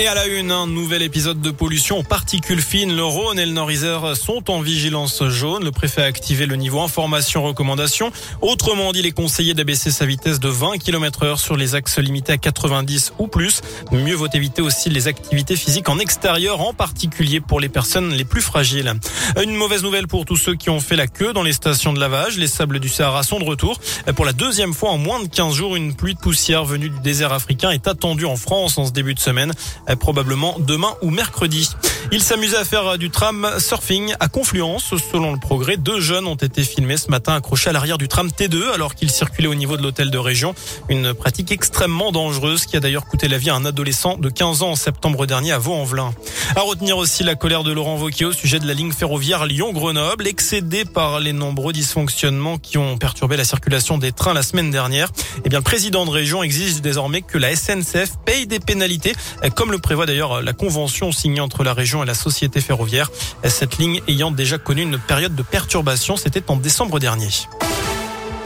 Et à la une, un nouvel épisode de pollution aux particules fines. Le Rhône et le Nord-Isère sont en vigilance jaune. Le préfet a activé le niveau information recommandation. Autrement dit, il est conseillé d'abaisser sa vitesse de 20 km heure sur les axes limités à 90 ou plus. Mieux vaut éviter aussi les activités physiques en extérieur, en particulier pour les personnes les plus fragiles. Une mauvaise nouvelle pour tous ceux qui ont fait la queue dans les stations de lavage. Les sables du Sahara sont de retour. Pour la deuxième fois en moins de 15 jours, une pluie de poussière venue du désert africain est attendue en France en ce début de semaine probablement demain ou mercredi. Il s'amusait à faire du tram surfing à Confluence. Selon le progrès, deux jeunes ont été filmés ce matin accrochés à l'arrière du tram T2 alors qu'ils circulaient au niveau de l'hôtel de région. Une pratique extrêmement dangereuse qui a d'ailleurs coûté la vie à un adolescent de 15 ans en septembre dernier à Vaux-en-Velin. À retenir aussi la colère de Laurent Wauquiez au sujet de la ligne ferroviaire Lyon-Grenoble, excédé par les nombreux dysfonctionnements qui ont perturbé la circulation des trains la semaine dernière. Eh bien, le président de région exige désormais que la SNCF paye des pénalités, comme le prévoit d'ailleurs la convention signée entre la région et la société ferroviaire. Cette ligne ayant déjà connu une période de perturbation, c'était en décembre dernier.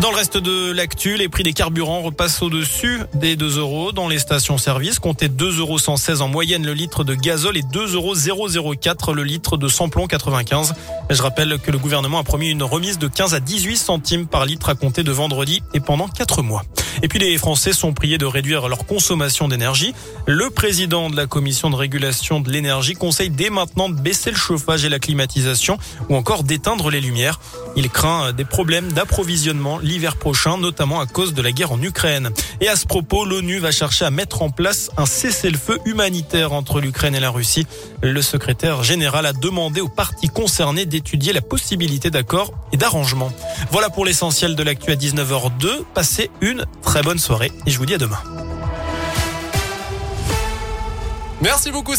Dans le reste de l'actu, les prix des carburants repassent au-dessus des 2 euros dans les stations-service. Comptez 2,116 euros en moyenne le litre de gazole et 2,004 euros le litre de samplon 95. Je rappelle que le gouvernement a promis une remise de 15 à 18 centimes par litre à compter de vendredi et pendant 4 mois. Et puis les Français sont priés de réduire leur consommation d'énergie. Le président de la commission de régulation de l'énergie conseille dès maintenant de baisser le chauffage et la climatisation ou encore d'éteindre les lumières. Il craint des problèmes d'approvisionnement l'hiver prochain, notamment à cause de la guerre en Ukraine. Et à ce propos, l'ONU va chercher à mettre en place un cessez-le-feu humanitaire entre l'Ukraine et la Russie. Le secrétaire général a demandé aux parties concernées d'étudier la possibilité d'accord et d'arrangement. Voilà pour l'essentiel de l'actu à 19h02. Passez une très bonne soirée et je vous dis à demain. Merci beaucoup,